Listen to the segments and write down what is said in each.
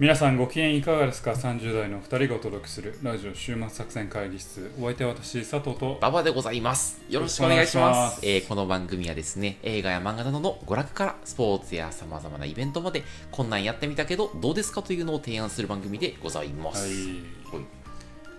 皆さんご機嫌いかがですか ?30 代の2人がお届けするラジオ週末作戦会議室お相手は私佐藤と馬場でございます。よろしくお願いします。えーこの番組はですね、映画や漫画などの娯楽からスポーツや様々なイベントまで、こんなんやってみたけど、どうですかというのを提案する番組でございます。はいはい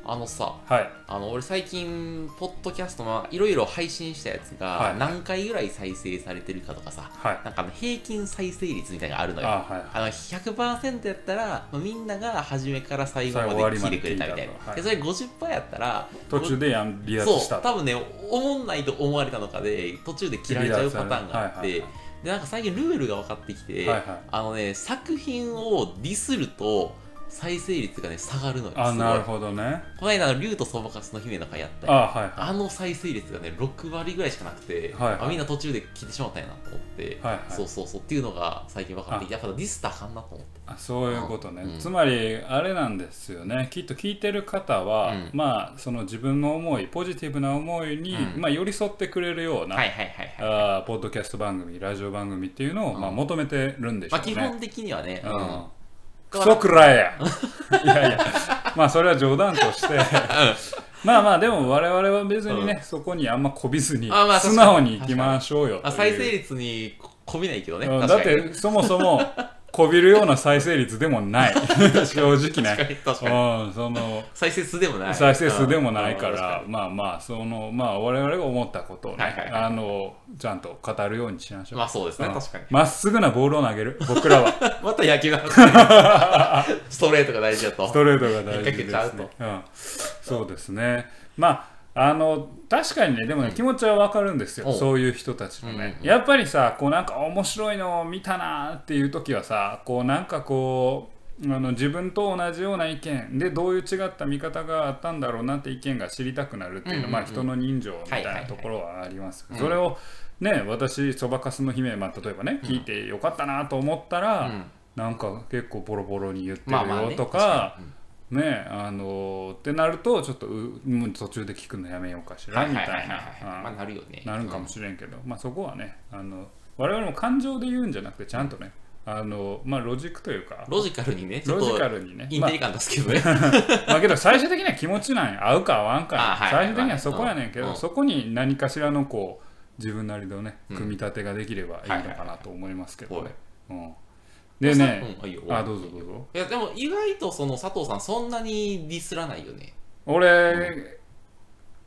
あのさ、はい。あの俺最近、ポッドキャストのいろいろ配信したやつはい。が何回ぐらい再生されてるかとかさ、はい。なんか平均再生率みたいなのがあるのよ。あはいあの100%やったら、まあみんなが初めから最後まで聞いてくれたみたいな。までそれ50%やったら、途中でした。そう多分ね思んないと思われたのかで途中で切られちゃうパターンがあって、はいはいはい。でなんか最近ルールが分かってきて、はいはい。あのね作品をディスると再生率がね下がるのよ。あなるほどね。この間の竜とそばかすの姫の会やったよあはいはい。あの再生率がね6割ぐらいしかなくて、はいはい。あみんな途中で聞いてしまったんやなと思って、はいはい。そうそうそうっていうのが最近分かってやっぱディスったらあかんなと思って。あそういうことね、うん。つまりあれなんですよね。きっと聞いてる方は、うん。まあその自分の思いポジティブな思いに、うん。まあ、寄り添ってくれるような、ポッドキャスト番組ラジオ番組っていうのを、うん。まあ、求めてるんでしょまあうね、基本的にはね、ううんんクソくらえやいやいや。まあそれは冗談として。まあまあでも我々は別にね、そこにあんまこびずにあまあ素直にいきましょうよという。あ再生率にこびないけどね。うん確かに。だってそもそもこびるような再生率でもない。正直確かね。に確かに。うんその再生数でもない。再生数でもないかうんら、確まあまあそのまあ我々が思ったことをね、はいはい。はいあのちゃんと語るようにしましょう。まあそうですねうん。確かに。まっすぐなボールを投げる？僕らは。また野球の話 ストレートが大事だと。ストレートが大事ですね、うん、そうですね。まああの確かにねでもね、気持ちはわかるんですよ。そういう人たちのね、うんやっぱりさこうなんか面白いのを見たなっていう時はさこうなんかこうあの自分と同じような意見でどういう違った見方があったんだろうなって意見が知りたくなるっていうのは、うんうんうん。まあ人の人情みたいなところはあります、それをね私そばかすの姫、まあ、例えばね聞いてよかったなと思ったら、うん。なんか結構ボロボロに言ってるまあまあねねあのーってなるとちょっとうもう途中で聞くのやめようかしらはいみたいな。あなるよね。うんなるかもしれんけど、まあそこはねあの我々も感情で言うんじゃなくてちゃんとねあのまあロジックというかロジカルにねロジカとルにね。インテリ感ですけどね。まあ けど最終的には気持ちなんや。合うか合わんかはい最終的にはそこやねんけど、うん。そこに何かしらのこう自分なりのねうん。組み立てができればいいのかなと思いますけどね、うん、ででね、うんいいよ。あどうぞどうぞ。いやでも意外とその佐藤さんそんなにディスらないよね。俺、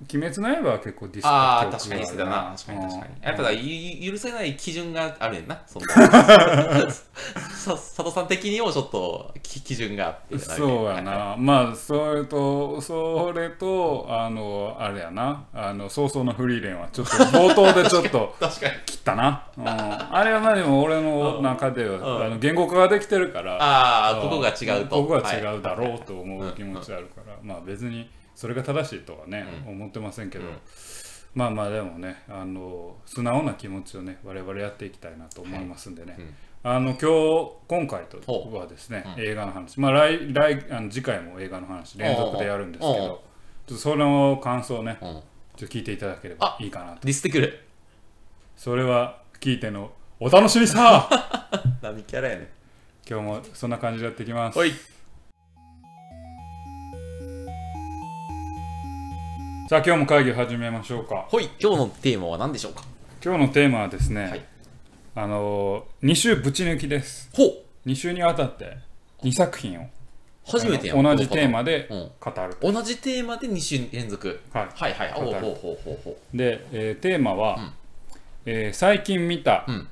鬼滅の刃は結構ディスああ確かにそうだがな確かに確かに。うんやっぱだゆ許せない基準があるやんなその さ佐藤さん的にもちょっとき基準があってそうやな、まあそれとそれとあのあれやな。あの早々のフリーレンはちょっと冒頭でちょっと 確かに。切ったな、うん、あれはまあでも俺の中では、うん。あの言語化ができてるから。ああここが違うと。ここが違はいうだろうと思う気持ちあるから、まあ別にそれが正しいとはね、う思ってませんけど、うん。まあまあでもねあの素直な気持ちをね我々やっていきたいなと思いますんでね、うん。あの今日今回とほはですね、う。ん。映画の話。まあ来来あの次回も映画の話連続でやるんですけどちょっとその感想をねうん。ちょっと聞いていただければいいかなと。ディスってくる。それは聞いてのお楽しみさ。何キャラやね。ん今日もそんな感じでやっていきますさあ今日も会議始めましょうか。ほい今日のテーマは何でしょうか？今日のテーマはですね、はい。あの2週ぶち抜きです。ほう。2週にわたって2作品を初めてや同じテーマでうん。語る、同じテーマで2週連続。はい。はいはい。ほう語るほうほうほう。ほで、えーテーマは、うん。えー最近見たううん。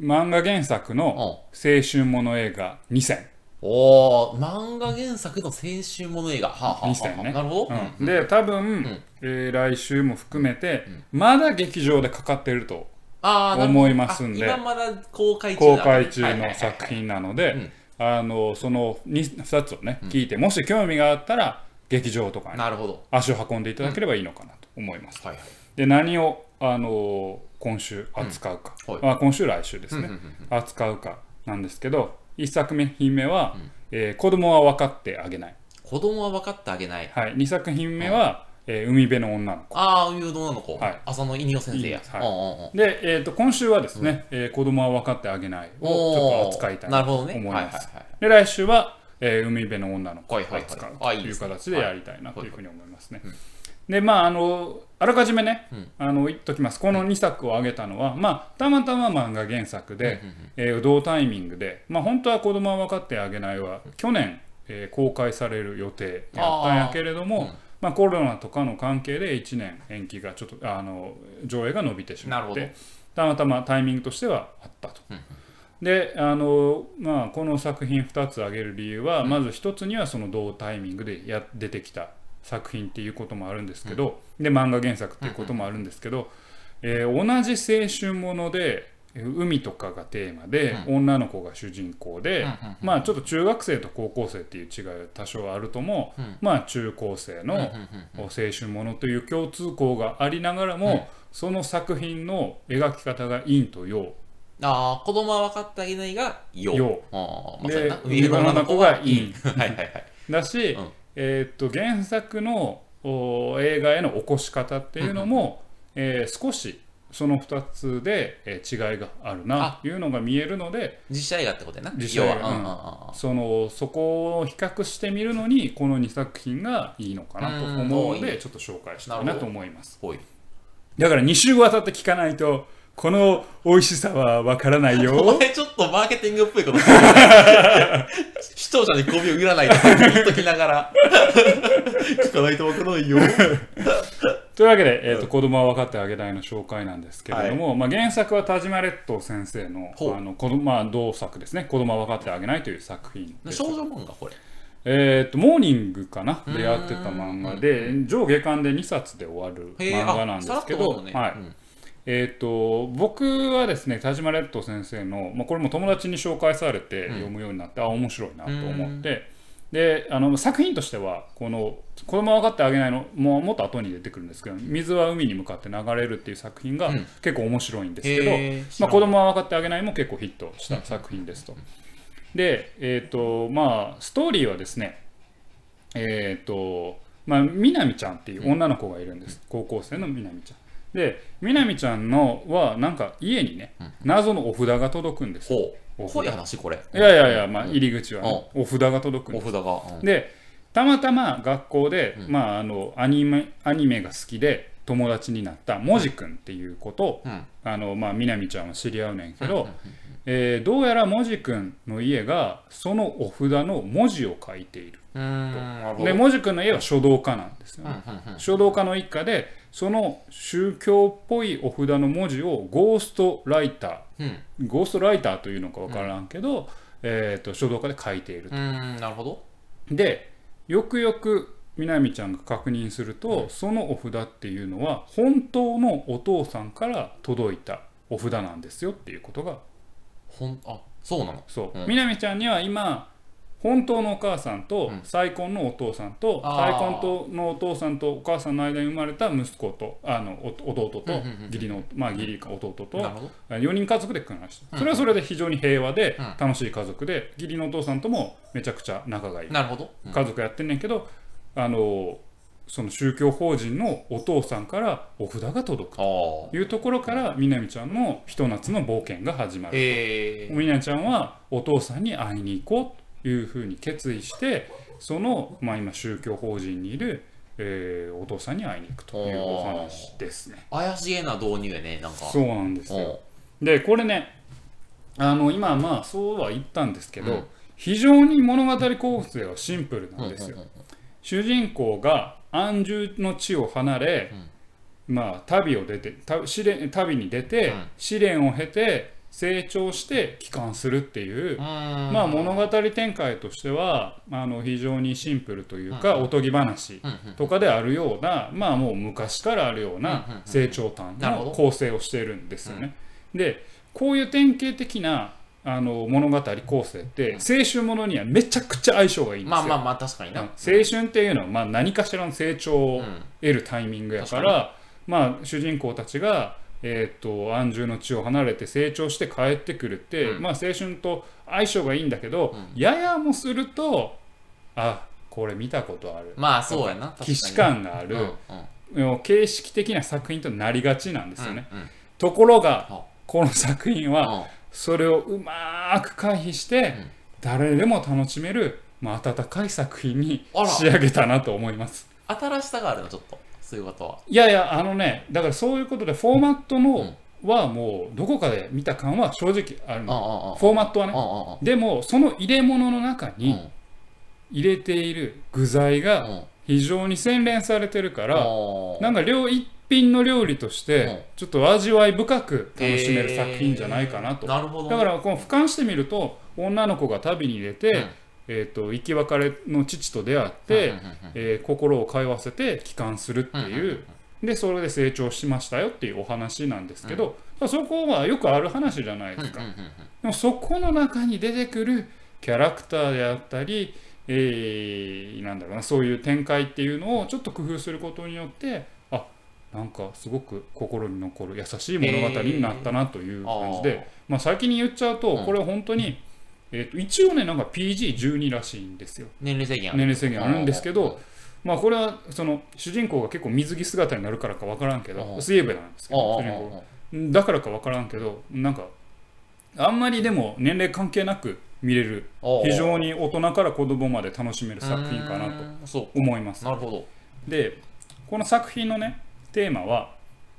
漫画原作の青春もの映画2選おー漫画原作の青春もの映画。はあ、はあはあ2選ね。なるほど、うん。で多分、ん。えー来週も含めて、まだ劇場でかかってると思いますんであ今まだ公開中公だ開中の作品なのでうん。あのその 2, 2つをね、聞いてもし興味があったら劇場とかになるほど。足を運んでいただければいいのかなと思います、はいはい。で何をあの今週扱うか、うん。はい。まあ、今週来週ですね、うんうんうん。扱うかなんですけど1作品目は、えー子供は分かってあげない」子供は分かってあげない。はい、2作品目は、えー海辺の女の子。ああ、いう女の子。はい。浅野稲夫先生や。はい。うんうんうん。で、えー、と今週はですね、えー子供は分かってあげない」をちょっと扱いたいとなるほどね。思いはいはいます。はい。で来週は、えー海辺の女の子をはいはいはい扱うあいいというですね。形でやりたいなというふうに思いますね。でまああのあらかじめね、あの言っときます。この2作を挙げたのは、まあ、たまたま漫画原作で、えー同タイミングで、まあ、本当は子供は分かってあげないは去年、えー公開される予定やったんやけれども、まあ、コロナとかの関係で1年延期がちょっとあの上映が伸びてしまってたまたまタイミングとしてはあったと。であの、まあ、この作品2つ挙げる理由は、まず1つにはその同タイミングでや出てきた作品っていうこともあるんですけど、で漫画原作っていうこともあるんですけど、えー同じ青春ものでえー海とかがテーマで、女の子が主人公で、まあちょっと中学生と高校生っていう違いは多少あるとも、まあ中高生の青春ものという共通項がありながらも、その作品の描き方が陰と陽。ああ、子供は分かってあげないが、よ。陽。ああ、まあ、でそうやな。海辺の女の子が陰。はいはいはい。だし、うんえーっと原作のお映画への起こし方っていうのも、えー少しその2つで、えー違いがあるなというのが見えるので実写映画ってことやな。実写映画。そのそこを比較してみるのにこの2作品がいいのかなと思うのうん。でちょっと紹介したいなと思います。だから2週わたって聞かないとこの美味しさはわからない およ前ちょっとマーケティングっぽいこと 視聴者に媚びを売らないと言っときながら。聞かないとわからないよ。というわけで、えーと子供は分かってあげないの紹介なんですけれども、まあ、原作は田島列島先生のあの子供、まあ、同作ですね「子供は分かってあげない」という作品。少女漫画これ。えー、とモーニングかな？でやってた漫画で上下巻で2冊で終わる漫画なんですけあさらっとど、ね。はい。うんえー、と僕はですね田島列島先生の、まあ、これも友達に紹介されて読むようになって、あ面白いなと思って。であの作品としてはこの「子供は分かってあげないの」もうもっと後に出てくるんですけど「水は海に向かって流れる」っていう作品がうん。結構面白いんですけど、へーまあ、子供は分かってあげないも結構ヒットした作品ですと。で、えっ、と、まあ、ストーリーはですね、えっ、と、まあ、みなみちゃんっていう女の子がいるんです。高校生のみなみちゃん。で、みなみちゃんのは、なんか家にね、謎のお札が届くんです。ほう。話これ。いやいやいや、まあ、入り口はね、お札が届くんです。お札が。うんで、たまたま学校で、まあ、あのアニメ、アニメが好きで友達になったもじくんっていう子と、うんあのまあ、みなみちゃんは知り合うねんけど、えーどうやらもじくんの家がそのお札の文字を書いている。うーん、なるほど。でもじくんの家は書道家なんですよ、ねうんうんうん書道家の一家でその宗教っぽいお札の文字をゴーストライタうん。ーゴーストライターというのか分からんけど、えー、と書道家で書いているうーん、なるほど。でよくよくみなみちゃんが確認すると、そのお札っていうのは本当のお父さんから届いたお札なんですよっていうことがほん、あ、そうなの？そう、うんみなみちゃんには今本当のお母さんとうん。再婚のお父さんと、再婚とのお父さんとお母さんの間に生まれた息子とあのお弟と、義理のまあ義理か弟となるほど。4人家族で暮らしてそれはそれで非常に平和でうん。楽しい家族で義理のお父さんともめちゃくちゃ仲がいい。なるほど。うん。家族やってんねんけどあのその宗教法人のお父さんからお札が届く。というところからみなみちゃんのひと夏の冒険が始まるえー、みなちゃんはお父さんに会いに行こうというふうに決意してその、まあ、今宗教法人にいる、えーお父さんに会いに行くというお話ですね。怪しげな導入やね、なんか。そうなんですよ。おでこれねあの今まあそうは言ったんですけど、うん非常に物語構成はシンプルなんですよ。うんうんうん主人公が安住の地を離れ、まあ、旅を出てた試練旅に出て、うん試練を経て成長して帰還するっていう、まあ、物語展開としてはあの非常にシンプルというか、おとぎ話とかであるような、まあもう昔からあるようなうん成長譚の構成をしているんですよね。でこういう典型的なあの物語構成って青春ものにはめちゃくちゃ相性がいいんですよ。まあまあまあ、確かにな。青春っていうのはまあ何かしらの成長をうん。得るタイミングやから、まあ、主人公たちが、えー、と安住の地を離れて成長して帰ってくるって、うん。まあ、青春と相性がいいんだけど、うややもするとあこれ見たことある。まあそうやな。既視感がある、うんうん。形式的な作品となりがちなんですよね、うんうん。ところがはこの作品はそれをうまく回避して、ん。誰でも楽しめる、まあ、温かい作品に仕上げたなと思います。新しさがあるのちょっとそういうことは。いやいやあのねだからそういうことでフォーマットの、はもうどこかで見た感は正直あるうんの、うんフォーマットはね、でもその入れ物の中うん。に入れている具材がうん。非常に洗練されてるから、うんなんか両一品の料理としうんてちょっと味わい深く楽しめる作品じゃないかなと、なるほどねだからこの俯瞰してみると女の子が旅に出て、うんえー、と生き別れの父と出会って、うんうんうんえー心を通わせて帰還するっていう、でそれで成長しましたよっていうお話なんですけど、そこはよくある話じゃないですか、うんうんうんでもそこの中に出てくるキャラクターであったり、えーなんだろうなそういう展開っていうのをちょっと工夫することによってあなんかすごく心に残る優しい物語になったなという感じで、まあ、先に言っちゃうとうん。これは本当に、えー、と一応ねなんか PG12 らしいんですよ。年齢制限ある。年齢制限あるんですけうんどまあこれはその主人公が結構水着姿になるからか分からんけうんど水泳部なんですけど主人公。だからか分からんけどなんかあんまりでも年齢関係なく見れる非常に大人から子供まで楽しめる作品かなと思います。うなるほど。でこの作品のねテーマは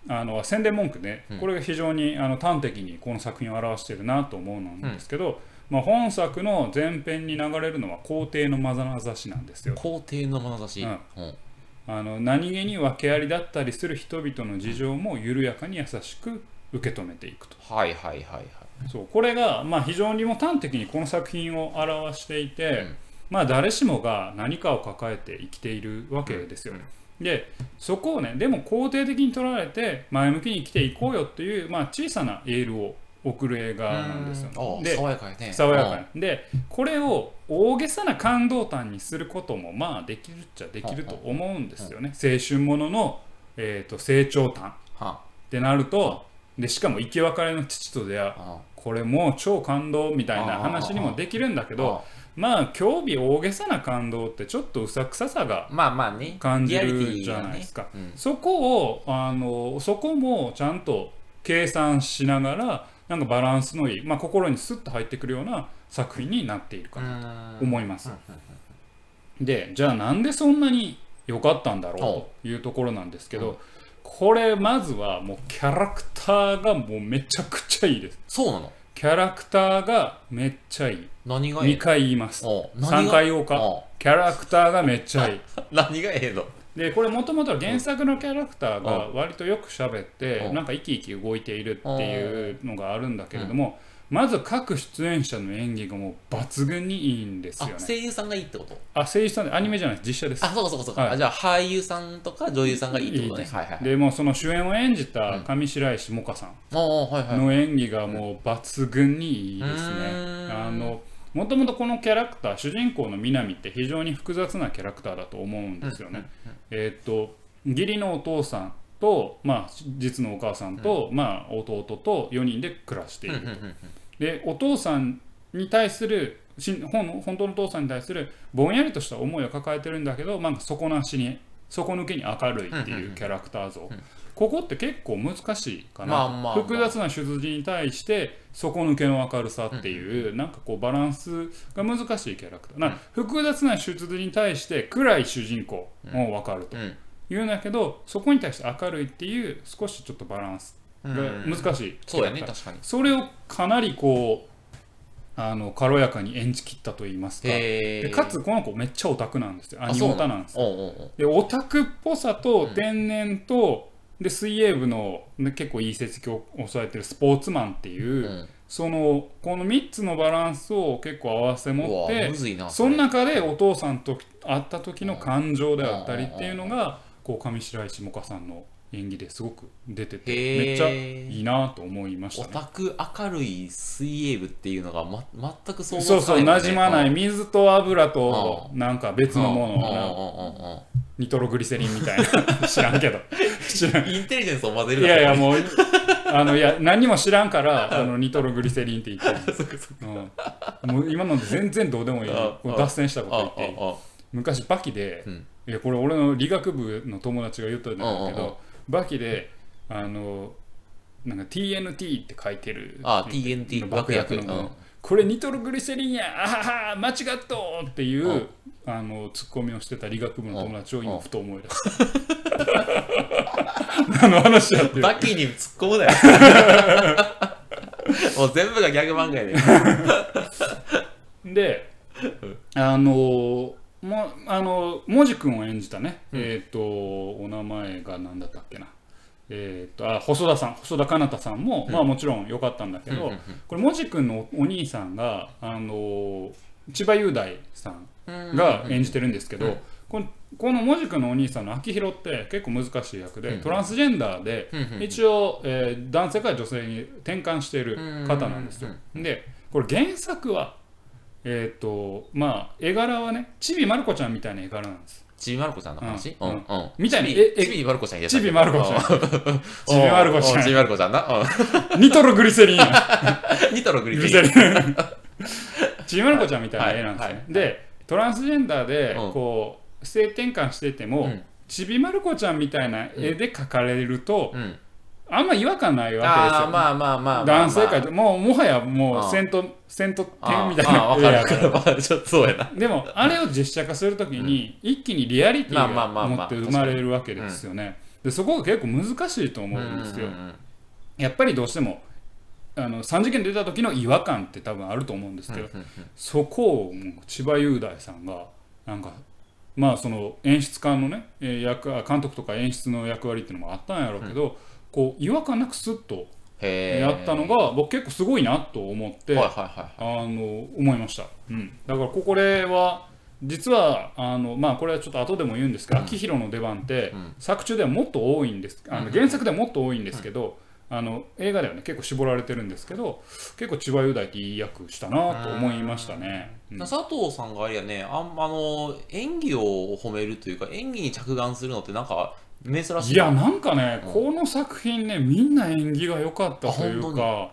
あの宣伝文句でうん。これが非常にあの端的にこの作品を表しているなと思うんですけど、まあ、本作の前編に流れるのは皇帝のまなざしなんですよ。皇帝の眼差し。うん。うん。あの何気に訳ありだったりする人々の事情も緩やかに優しく受け止めていくと。はいはいはいはい。そうこれが、まあ、非常にもう端的にこの作品を表していて、うん。まあ、誰しもが何かを抱えて生きているわけですよ。でそこをねでも肯定的に捉えて前向きに生きていこうよっていう、まあ、小さなエールを送る映画なんですよ。うん。あで爽やかやね。爽やかにでこれを大げさな感動譚にすることもまあできるっちゃできると思うんですよね。青春ものの、えー、と成長譚。っはてなるとでしかも生き別れの父と出会う。あ。これもう超感動みたいな話にもできるんだけどまあ興味大げさな感動ってちょっとうさくささがまあまあね。感じるじゃないですか、うん。そこをあのそこもちゃんと計算しながらなんかバランスのいい、まあ、心にスッと入ってくるような作品になっているかなと思います、でじゃあなんでそんなに良かったんだろうというところなんですけど、うん。これまずはもうキャラクターがもうめちゃくちゃいいです。そうなの？キャラクターがめっちゃいい。2何がええの？回言います。お何が？3回言おうか。お。キャラクターがめっちゃいい。何がええの？でこれもともとは原作のキャラクターが割とよく喋ってうん。なんか生き生き動いているっていうのがあるんだけれどもまず各出演者の演技がもう抜群にいいんですあよね。声優さんがいいってこと？あ声優さんでアニメじゃない実写です。あそうかそうかそうか、はい。あじゃあ俳優さんとか女優さんがいいってことね。はいはいでもうその主演を演じた上白石萌歌さんの演技がもう抜群にいいですね。あのもともとこのキャラクター主人公の南って非常に複雑なキャラクターだと思うんですよね。えーっと義理のお父さんと、まあ、実のお母さんと、まあ、弟と4人で暮らしていると。でお父さんに対するし本本当のお父さんに対するぼんやりとした思いを抱えてるんだけど、まあ、底なしに底抜けに明るいっていうキャラクター像、ここって結構難しいかな、まあまあまあ。複雑な出自に対して底抜けの明るさっていう、なんかこうバランスが難しいキャラクター、な複雑な出自に対して暗い主人公も分かるとうん。いうんだけどそこに対して明るいっていう少しちょっとバランスが難しいキそうャラクター。やね確かに。それをかなりこうあの軽やかに演じきったと言いますか。でかつこの子めっちゃオタクなんですよ。アニオタなんですよ。でオタクっぽさと天然と、で水泳部の、ね、結構いい成績を抑えてるスポーツマンっていう、うん。そのこの3つのバランスを結構合わせ持ってそのれ中でお父さんと会った時の感情であったりっていうのがこう上白石萌歌さんの演技ですごく出ててめっちゃいいなと思いましたね。オタク明るい水泳部っていうのが、ま、全く想そうそう像つかないもん。ね馴染まないうん。水と油となんか別のものニトログリセリンみたいな。知らんけど。知らん。うんインテリジェンスを混ぜるいやいやうもうあのいや何も知らんからあのニトログリセリンって言って。る、うん、もう今ので全然どうでもいい。脱線したこと言って昔バキで、うん。いやこれ俺の理学部の友達が言ったんだけど、バキであのなんか TNT って書いてる。あ TNT 爆薬のうんこれニトログリセリンやあはは間違っとっていう、うん。あのツッコミをしてた理学部の友達を今うん。ふと思い出した。何の話やってバキに突っ込むなよ。もう全部がギャグ漫画やでで、あのもあの文字君を演じたね、うん。えっ、とお名前が何だったっけな。えっ、とあ細田さん細田かなたさんも、うん。まあもちろん良かったんだけど、うんうんうん。これ文字君のおお兄さんがあの千葉雄大さんうんが演じてるんですけど、うん。このこの文字君のお兄さんの秋広って結構難しい役で、うんトランスジェンダーで、うんうん一応、えー男性から女性に転換している方なんですよ。でこれ原作はえっ、とまあ絵柄はねちびまる子ちゃんみたいな絵柄なんです。ちびまる子ちゃんの話？うん。うんうん。みたいにええちびまる子ちゃんや ちびまる子ちゃん。ちびまる子ちゃん。ちびまる子ちゃんなうん。ニトログリセリンや。ニトログリセセリリン。ンちびまる子ちゃんみたいな絵なんですね。でトランスジェンダーでうん。こう性転換してても、うん。ちびまる子ちゃんみたいな絵で描かれると、うんあんま違和感ないわけですよ。ああまあまあまあまあ。男性界でもうもはやもあうセントセントあ点みたいああなわかるわかる。ちょっとそうやな。でもあれを実写化するときに一気にリアリティまあまあまがあまあ持って生まれるわけですよね。でそこが結構難しいと思うんですよ。うん。うんうんやっぱりどうしてもあの3次元出た時の違和感って多分あると思うんですけど、うんうんそこを千葉雄大さんがなんかまあその演出家のねえー役あ監督とか演出の役割っていうのもあったんやろうけど、こう違和感なくスッとやったのが僕結構すごいなと思って、あの思いました、うん、だからここれは実はあのまあこれはちょっと後でも言うんですけど、秋広の出番って、うん。作中ではもっと多いんです。あの原作ではもっと多いんですけど、あの映画ではね結構絞られてるんですけど結構千葉雄大っていい役したなと思いましたね、うん。佐藤さんがあれやねあんあの演技を褒めるというか演技に着眼するのってなんか珍しい。いやなんかね、うんこの作品ねみんな演技が良かったというか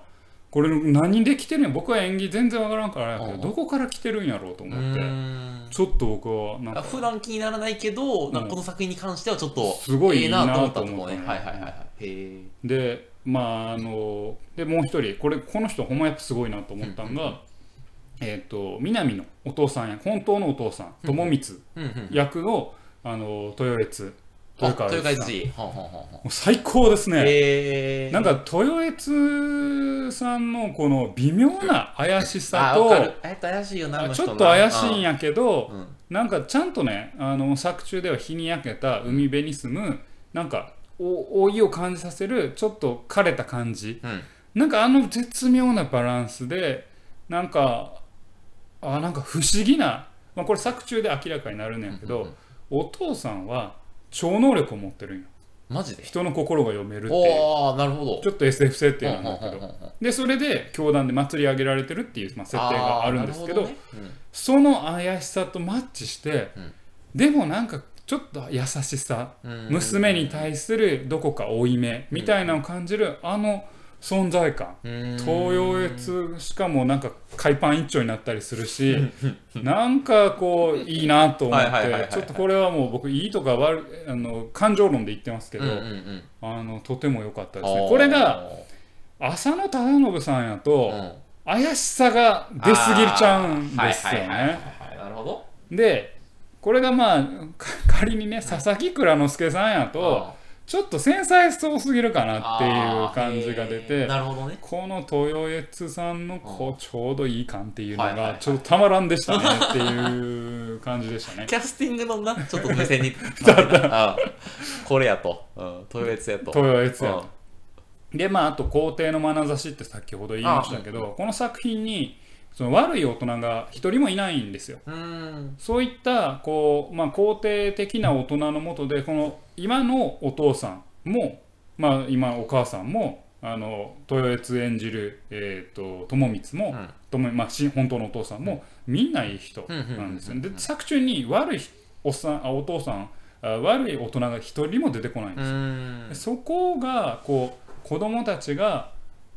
これ何で来てるんや僕は演技全然わからんからどうん。どこから来てるんやろうとう思ってーん。ちょっと僕はなんかあ普段気にならないけど、なんかこの作品に関してはちょっとすごいいいなええと思ったと思った。ねはいはいはいはい。でまああのでもう一人これこの人ほんまやっぱすごいなと思ったのが、えっ、と南のお父さんや本当のお父さん友光うんうん役のあの豊悦あ豊川悦司最高ですね、へえなんか豊悦さんのこの微妙な怪しさとちょっと怪しいんやけど、うん。なんかちゃんとねあの作中では日に焼けた海辺に住むなんかお老いを感じさせるちょっと枯れた感じ。うん。なんかあの絶妙なバランスでなんかあなんか不思議な、まあ、これ作中で明らかになるんやけど、お父さんは超能力を持ってるんよ。マジで？人の心が読めるっていう。おおなるほど。ちょっと SF 設定なんだけど。うんうんうんうんでそれで教団で祭り上げられてるっていう、まあ、設定があるんですけどあーなるほね。その怪しさとマッチして、うん。でもなんかちょっと優しさ、うん。娘に対するどこか負い目みたいなのを感じるあの存在感、うん。東洋越しかもなんか海パン一丁になったりするしなんかこういいなと思ってちょっとこれはもう僕いいとか悪いあの感情論で言ってますけど、うんうんうん。あのとても良かったですね。これが浅野忠信さんやと、うん。怪しさが出過ぎちゃうんですよね。はいなるほど。でこれがまあか仮にね佐々木蔵之介さんやとちょっと繊細そうすぎるかなっていう感じが出てなるほどね。この豊悦さんのこうちょうどいい感っていうのがちょっとたまらんでしたねっていう感じでしたね。キャスティングのな ちょっと目線にこれやと。うん豊悦やと。豊悦やと。でまああと皇帝の眼差しって先ほど言いましたけどこの作品にその悪い大人が一人もいないんですよ。うん。そういったこう、まあ、肯定的な大人のもとでこの今のお父さんも、まあ、今お母さんもあの豊悦演じる、えー、と友光も、うん。友まあ、し本当のお父さんもみんないい人なんですよ。で作中に悪いおっさんあお父さんあ悪い大人が一人も出てこないんうですよ。そこがこう子供たちが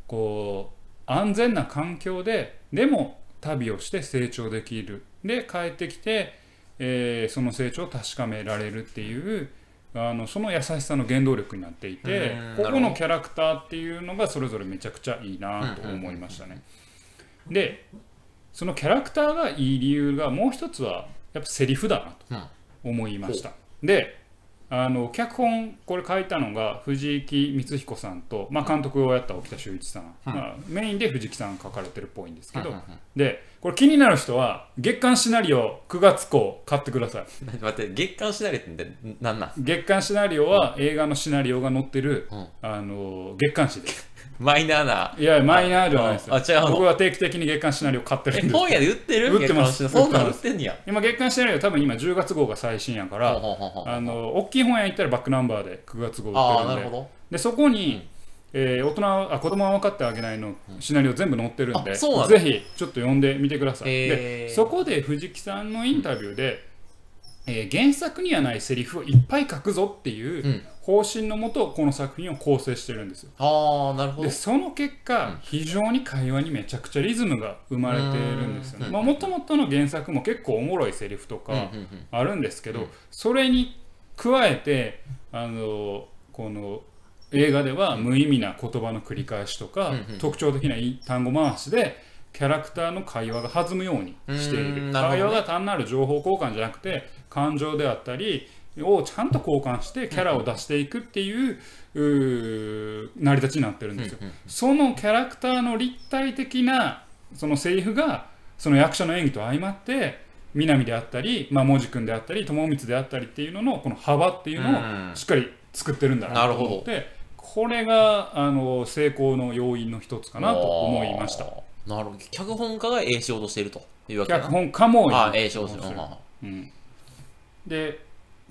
こう安全な環境ででも旅をして成長できるで帰ってきてえーその成長を確かめられるっていうあのその優しさの原動力になっていてうんここのキャラクターっていうのがそれぞれめちゃくちゃいいなと思いましたね。でそのキャラクターがいい理由がもう一つはやっぱセリフだなと思いました。であの脚本これ書いたのが藤木光彦さんと、まあ、監督をやった沖田修一さん、まあ、メインで藤木さん書かれてるっぽいんですけど、でこれ気になる人は月刊シナリオ9月号買ってください。待って、月刊シナリオって何なん？月刊シナリオは映画のシナリオが載ってる、うん。あの月刊誌ですマイナーな。いやマイナーじゃないですよ。ああ違うの？僕は定期的に月刊シナリオ買ってるえ、んです。本屋で売ってる？売ってます。そんなん売売っってんねや。今月刊シナリオ多分今10月号が最新やから、あの大きい本屋行ったらバックナンバーで9月号売ってるで。なんるほど。でそこに、えー大人はあ子供は分かってあげないのシナリオ全部載ってるんで、ぜひちょっと読んでみてください、でそこで藤木さんのインタビューで、えー原作にはないセリフをいっぱい書くぞっていううん方針のもとこの作品を構成してるんですよ。ああ、なるほど。で。その結果、非常に会話にめちゃくちゃリズムが生まれてるんですよね。もともとの原作も結構おもろいセリフとか、あるんですけど、うん。それに加えてあのこの映画では無意味な言葉の繰り返しとか、うんうん。特徴的ないい単語回しでキャラクターの会話が弾むようにしている、ね。会話が単なる情報交換じゃなくて感情であったりをちゃんと交換してキャラを出していくっていう,、うー成り立ちになってるんですよ。そのキャラクターの立体的なそのセリフがその役者の演技と相まって南であったり、まあ、文字君であったり友光であったりっていうののこの幅っていうのうんをしっかり作ってるんだなと思ってこれがあの成功の要因の一つかなと思いました。なるほど。脚本家がええ仕事しているというわけだ脚本家もああ、ええ仕事してる。で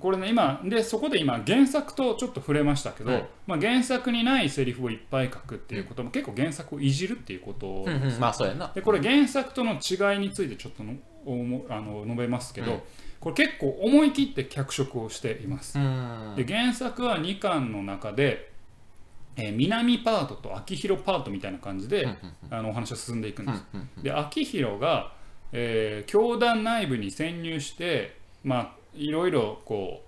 これね今でそこで今原作とちょっと触れましたけど、うんまあ、原作にないセリフをいっぱい書くっていうことも結構原作をいじるっていうことうんうんまあ、そうやな。でこれ原作との違いについてちょっとのあの述べますけど、うんこれ結構思い切って脚色をしています。うん。で原作は2巻の中で、えー南パートと秋広パートみたいな感じで、うんあのお話は進んでいくんです。うんうんで秋広が、えー教団内部に潜入してまあいろいろこ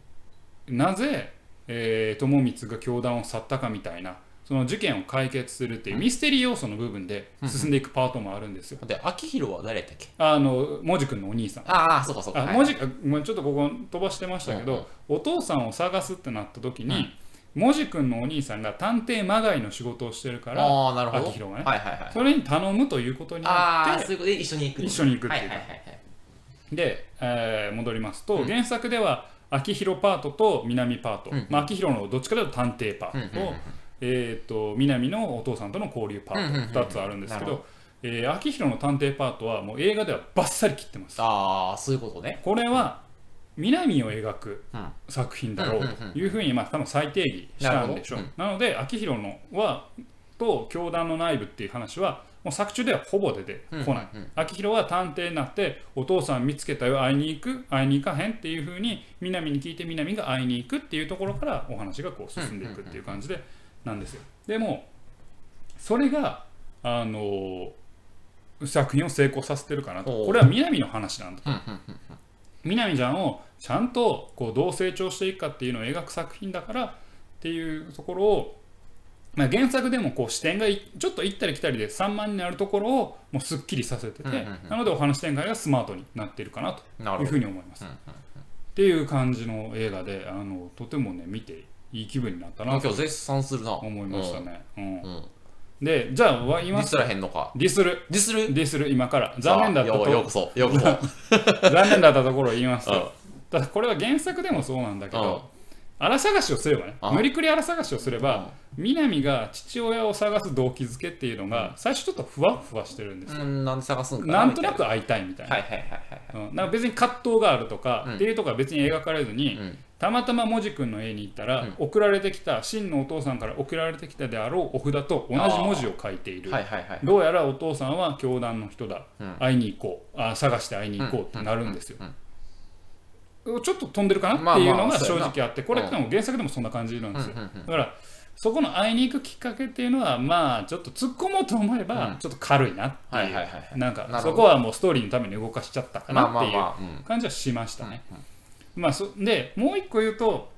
うなぜ、えー友光が教団を去ったかみたいなその事件を解決するっていうミステリー要素の部分で進んでいくパートもあるんですよ。で、秋広は誰やっけ？あの文字君のお兄さん。ああ、そうかそうか。はいあ文字あごめんちょっとここ飛ばしてましたけど、うんうんお父さんを探すってなった時に、文字君のお兄さんが探偵まがいの仕事をしてるからああ、なるほど。秋広がねはいはいはい。それに頼むということにああ、なってそういうことで一緒に行く。一緒に行くっていうかはいはいはいはい。で、えー戻りますと、うん。原作では秋広パートと南パート、うんまあ、秋広のどっちかというと探偵パートと,、うんえー、と南のお父さんとの交流パート。2つあるんですけどえー秋広の探偵パートはもう映画ではバッサリ切ってます。ああ、そういうことね。これは南を描くうん。作品だろうというふうにまあ多分再定義したんでしょう。なので秋広のはと教団の内部っていう話はもう作中ではほぼ出てこない、うん。うん秋広は探偵になってお父さん見つけたよ会いに行く会いに行かへんっていうふうに南に聞いて南が会いに行くっていうところからお話がこう進んでいくっていう感じでなんですよ。でもそれがあの作品を成功させてるかなと。これは南の話なんだうんうんうん。南ちゃんをちゃんとこうどう成長していくかっていうのを描く作品だからっていうところを、まあ、原作でもこう視点がいちょっと行ったり来たりで散漫になるところをもうすっきりさせてて、うんうんうんなのでお話展開がスマートになっているかなというふう。に思います。うんうんっていう感じの映画であのとてもね見ていい気分になったなと今日絶賛するな。思いましたね。うんうん。うん。でじゃあわ言いますディスらへんのか。ディスるディスる？ディスる今から残念だったさあよようことそ、ようこそ。残念だったところを言いますうんとただこれは原作でもそうなんだけうんど荒探しをすればねうん無理くり荒探しをすれば南が父親を探す動機づけっていうのが最初ちょっとふわふわしてるんですよ。うん、なんで探すんかなんとなみく会いたいみたいな。ん。か別に葛藤があるとかうん。っていうとこは別に描かれずにはい。うん。たまたま文字君の家に行ったらうん。送られてきた真のお父さんから送られてきたであろうお札と同じ文字を書いている。はいはいはい。どうやらお父さんは教団の人だ。うん。会いに行こう。あ探して会いに行こうってなるんですようんちょっと飛んでるかなっていうのが正直あってこれでも原作でもそんな感じなんですよ。だからそこの会いに行くきっかけっていうのはまあちょっと突っ込もうと思えばうん。ちょっと軽いなっていう、なんかそこはもうストーリーのために動かしちゃったかなっていう感じはしましたね、うん。まあそでもう一個言うと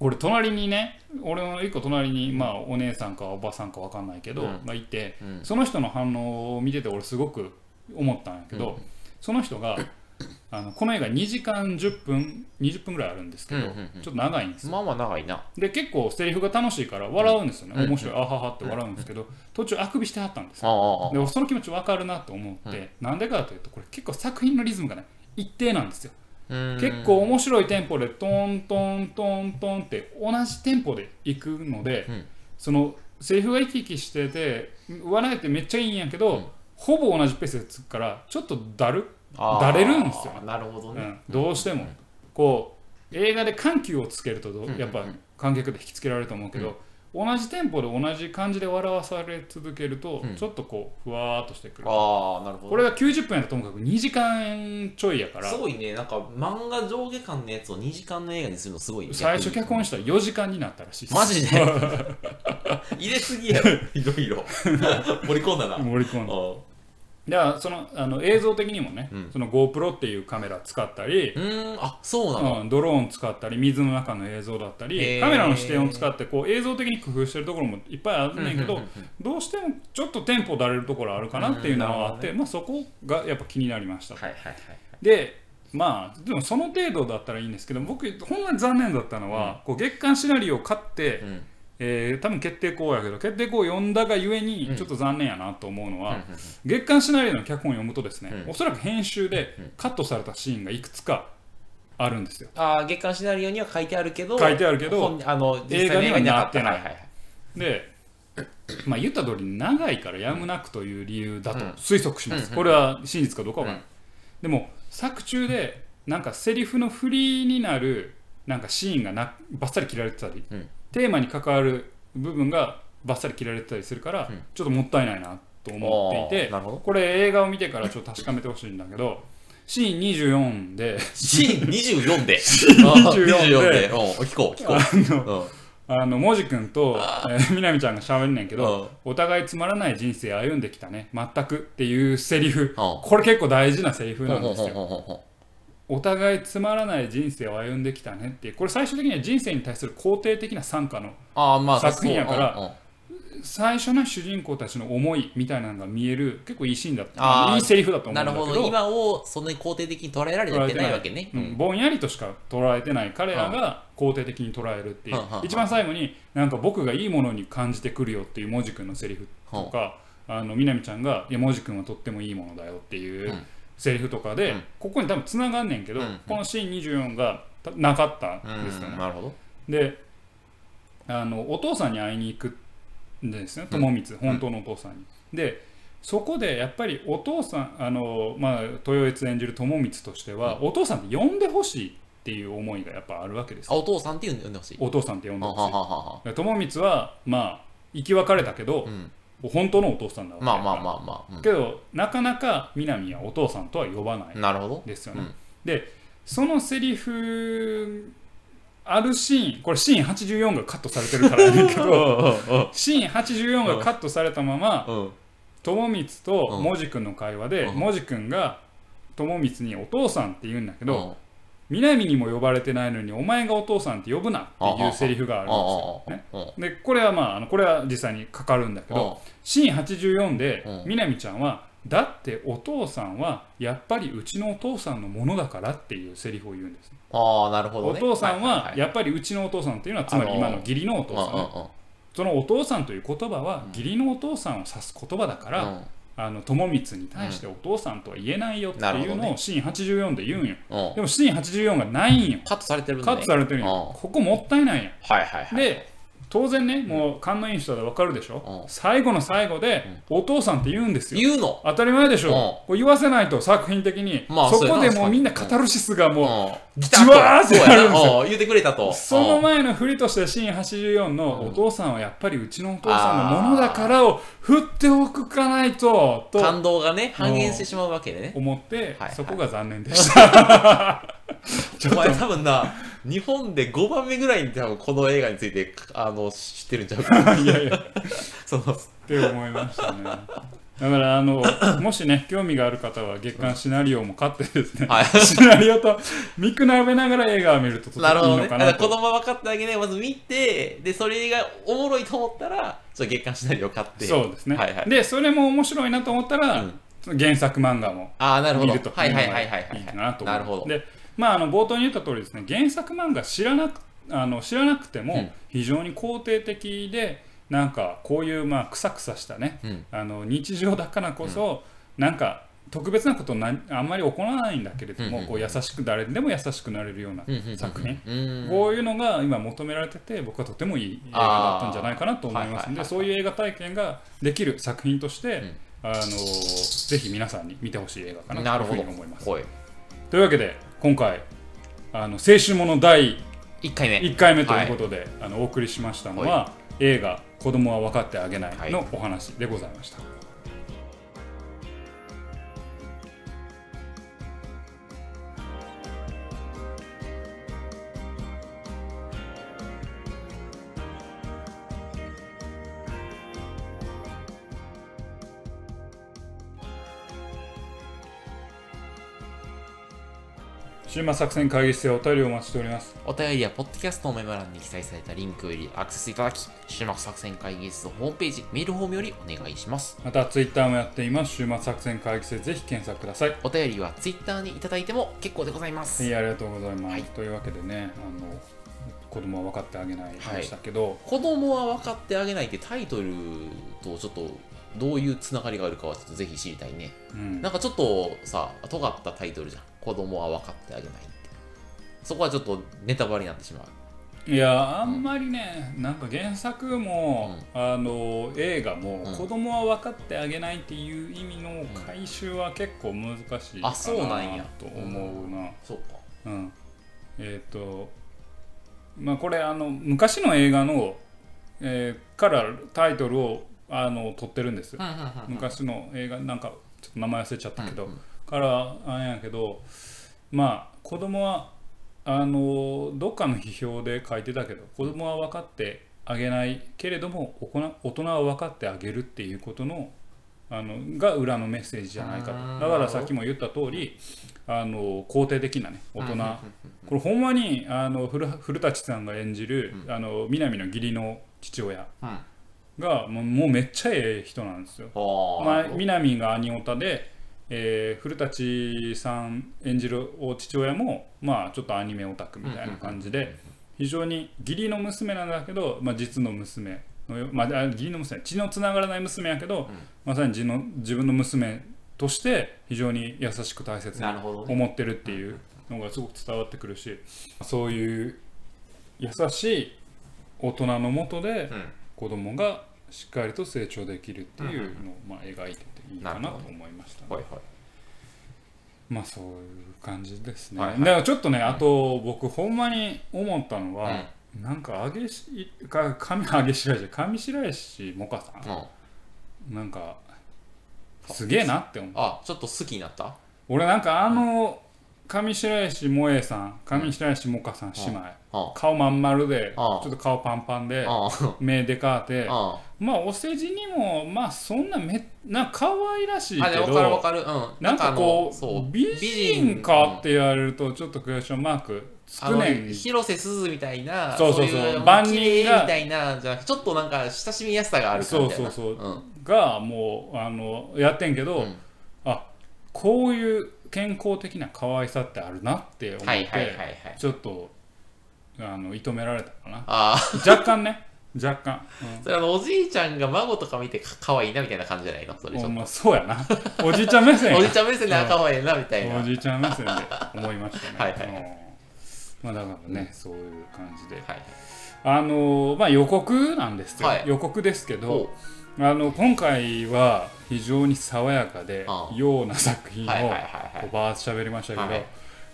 俺隣にね俺の一個隣にまあお姉さんかおばさんかわかんないけど、うん。がいてうん。その人の反応を見てて俺すごく思ったんやけど、うん。その人があのこの映画2時間10分20分ぐらいあるんですけど、うんうんうん。ちょっと長いんですよ。まあまあ長いな。で結構セリフが楽しいから笑うんですよね、うん面白い。あははって笑うんですけど途中あくびしてはったんですよ。ああで俺その気持ち分かるなと思って、なんでかというとこれ結構作品のリズムがね一定なんですよ。うん。結構面白いテンポでトントントントンって同じテンポでいくので、うん。そのセリフが生き生きしてて笑えてめっちゃいいんやけど、うんほぼ同じペースでつくからちょっとだる、だれるんですよ。ねなるほどね。うん、どうしても。こう映画で緩急をつけるとやっぱ観客で引きつけられると思うけど、同じテンポで同じ感じで笑わされ続けると、うん。ちょっとこうふわーっとしてくる。ああなるほど。これが90分やったともかく2時間ちょいやから。すごいね。なんか漫画上下巻のやつを2時間の映画にするのすごいね最初脚本したら4時間になったらしいマジで？入れすぎやろ。いろいろ。盛り込んだな。盛り込んだ。あだからそのあの映像的にもね、うん。その GoPro っていうカメラ使ったり、うーんあそうなの。うん、ドローン使ったり水の中の映像だったへりー。カメラの視点を使ってこう映像的に工夫してるところもいっぱいあるんだけど、うんうんうんうん。どうしてもちょっとテンポだれるところあるかなっていうのがあって、うまあ、そこがやっぱ気になりました、はいはいはいでまあでもその程度だったらいいんですけど僕ほんまに残念だったのは、こう月刊シナリオを買って、うんえー多分決定校やけど決定校を読んだがゆえにうん。ちょっと残念やなと思うのは、うん月刊シナリオの脚本を読むとですね、うん。おそらく編集でうん。カットされたシーンがいくつかあるんですよ。ああ月刊シナリオには書いてあるけど書いてあるけど本あの映画にはなってない。はいはいはい。でまあ言った通り長いからやむなくという理由だとうん。推測します、うん。これは真実かどうかは分からない、うん。でも作中でなんかセリフの振りになるなんかシーンがなバッサリ切られてたり、うんテーマに関わる部分がバッサリ切られてたりするから、うん。ちょっともったいないなと思っていてこれ映画を見てからちょっと確かめてほしいんだけど シーン24でシーン24で？24 24でうん聞こう聞こう。うん。あのもじくんと、えーみなみちゃんがしゃべんねんけうん。ど、お互いつまらない人生歩んできたね。全くっていうセリフ、うん。これ結構大事なセリフなんんですよお互いつまらない人生を歩んできたねってこれ最終的には人生に対する肯定的な参加のああまあ作品やから最初の主人公たちの思いみたいなのが見える結構いいシーンだった。いいセリフだと思うんなるだけど。ほど。今をそんなに肯定的に捉えられてないわけね。うん。ぼんやりとしか捉えてない彼らが肯定的に捉えるっていう。一番最後になんか僕がいいものに感じてくるよっていうもじくんのセリフとかあのみなみちゃんが「いやもじくんはとってもいいものだよ」っていううんセリフとかで、うん。ここに多分つながんねんけど、うん。うんこのシーン24がたなかったんですよね。なるほど。であのお父さんに会いに行くんですね。友光、本当のお父さんに。でそこでやっぱりお父さんあの、まあ、豊悦演じる友光としては、お父さんって呼んでほしいっていう思いがやっぱあるわけですあお父さんって呼んでほしい。お父さんって呼んでほしい。友光はまあ生き別れたけどう、ん本当のお父さんだわけまあまああまあ。まあけどなかなか南はお父さんとは呼ばないうんなるほど。ですよね、うん。でそのセリフあるシーンこれシーン84がカットされてるからやねんけど シーン84がカットされたままうん。友光とうん。もじくんの会話でうん。もじくんが友光に「お父さん」って言うんだけどうん南にも呼ばれてないのにお前がお父さんって呼ぶなっていうセリフがあるんですよ、ね、うんでこれはまああのこれは実際にかかるんだけどシーン84でうん南ちゃんは「だってお父さんはやっぱりうちのお父さんのものだから」っていうセリフを言うんです、ああなるほどね。お父さんはいやっぱりうちのお父さんっていうのはつまり今の義理のお父さんね、そのお父さんという言葉は義理のお父さんを指す言葉だから、うんあの友光に対してお父さんとは言えないよっていうのをシーン84で言うんよ。うん。でもシーン84がないんよ。カットされてるんでカットされてるんよ。ここもったいないんやはいはいはい。で当然ねもう勘のいい人でわかるでしょ？うん。最後の最後でお父さんって言うんですよ。言うの？当たり前でしょ。うん。こう言わせないと作品的に。まあそこでもうみんなカタルシスがもううん。じわーってなるんですよ。うん。言ってくれたと。そのうん前の振りとしてシーン84のお父さんはやっぱりうちのお父さんのものだからを振っておくかないとと感動がね半減してしまうわけでね。思ってはい。そこが残念でした。お前多分な日本で5番目ぐらいに多分この映画についてあの知ってるんちゃうか いやいや そのって思いましたねだからあのもしね興味がある方は月刊シナリオも買ってですね、はいシナリオと見比べながら映画を見るととてもいい。のかなとだから子供は分かってあげないまず見て、で、それがおもろいと思ったら、ちょっと月刊シナリオ買って。そうですね、はいはい。でそれも面白いなと思ったら、うんその原作漫画も。見るとはいいうはいのがいはいはいはい。いかなと思うなるほど。でまああの冒頭に言った通りですね原作漫画知らなくあの知らなくてうん。も非常に肯定的でなんかこういうまあくさくさしたねうん。あの日常だからこそ、なんか特別なことなあんまり行わないんだけれども、うんうんこう優しく誰でも優しくなれるようなうんうんうん作品、うん。こういうのが今求められてて僕はとてもいい映画だったんじゃないかなと思いますのではいはいそういう映画体験ができる作品として、ん。あのぜひ皆さんに見てほしい映画かなというふうに思います。というわけで今回あの青春もの第1回目。1回目ということで、あのお送りしましたのは、映画「子供は分かってあげない」のお話でございました。週末作戦会議室でお便りをお待ちしております。お便りは、ポッドキャストのメモ欄に記載されたリンクよりアクセスいただき、終幕作戦会議室ホームページ、メールフォームよりお願いします。またツイッターもやっています。週末作戦会議室でぜひ検索ください。お便りは Twitter にいただいても結構でございます。はい、ありがとうございます。はいというわけでね、あの子供は分かってあげないでしたけど、子供は分かってあげないってタイトルとちょっとどういうつながりがあるかはちょっとぜひ知りたいね。うんなんかちょっとさ、尖ったタイトルじゃん。子供は分かってあげないって。そこはちょっとネタバレになってしまう。いやあんまりね、なんか原作も、あの映画も、うん子供は分かってあげないっていう意味の回収は結構難しいかなあそうなんやと思うな。そうか。うん、えっ、とまあこれあの昔の映画の、えーからタイトルをあの取ってるんですよ。昔の映画なんかちょっと名前忘れちゃったけど、うんうんからあれやけどまあ子供はあのどっかの批評で書いてたけど子供は分かってあげないけれども大人は分かってあげるっていうことのあのが裏のメッセージじゃないかと。うんだからさっきも言った通りあの肯定的なね大人。これほんまにあの古古舘さんが演じる、あの南の義理の父親うん。がもうめっちゃええ人なんですよ。あまあ、南が兄オタで、えー古舘さん演じるお父親も、まあ、ちょっとアニメオタクみたいな感じで非常に義理の娘なんだけど、まあ、実の娘のよ、まあ、あ義理の娘血のつながらない娘やけど、まさに自の自分の娘として非常に優しく大切に思ってるっていうのがすごく伝わってくるしそういう優しい大人のもとでうん。子供がしっかりと成長できるっていうのをまあ描いてていいかなと思いましたね、はいはい。まあそういう感じですね、はいはい。だからちょっとねあと僕ほんまに思ったのは、なんかあげしか上上白石上白石萌歌さうん。ん。なんかすげえなって思う。あ、ちょっと好きになった？俺なんかあの上白石萌えさん上白石萌歌さん姉妹、あ顔まん丸でちあ。ょっと顔パンパンであ。目でかーて。あまあお世辞にもまあそんなめな可愛らしいけど。なんかこそう美人かって言われるとちょっとクエスチョンマークつくねん。広瀬すずみたいな、そうそうそう。い万人みたいな、じゃちょっとなんか親しみやすさがあるそうそうそう、うん。がもうあのやってんけど、うん。あこういう健康的な可愛さってあるなって思って、はいはいはいはい。ちょっとあの射止められたかな。ああ、若干ね。若干、それあのおじいちゃんが孫とか見てか可愛いなみたいな感じじゃないの？それちょっうん、まあそうやな。おじいちゃん目線おじいちゃん目線であ可愛いなみたいな。おじいちゃん目線で思いましたね。はいはい。まあだからね、そういう感じで。はい。あのまあ予告なんですよ、はい。予告ですけどおあの今回は非常に爽やかでような作品をバーッと喋りましたけど、はい。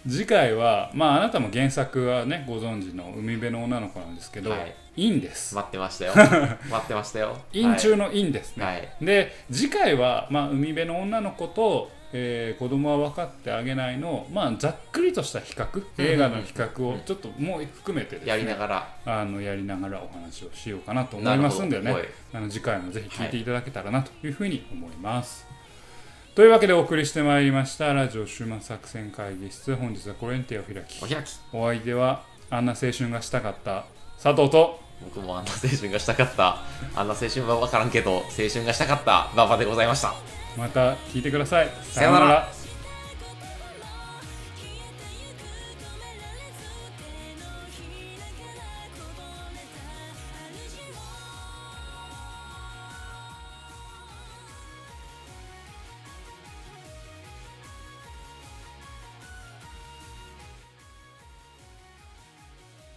次回はまああなたも原作はねご存知の海辺の女の子なんですけど、はい。い、いんです。待ってましたよ。待ってましたよ。陰中の陰ですね、はい。で次回は、まあ、海辺の女の子とえー子供は分かってあげないのまあざっくりとした比較映画の比較をちょっともう含めてですねやりながら。あのやりながらお話をしようかなと思いますんでね。あの次回もぜひ聞いていただけたらなというふうに思います。というわけでお送りしてまいりましたラジオ終末作戦会議室。本日はこれに手を開きお開き。お相手はあんな青春がしたかった佐藤と。僕もあんな青春がしたかった。あんな青春は分からんけど青春がしたかった馬場でございましたまた聞いてください。さようなら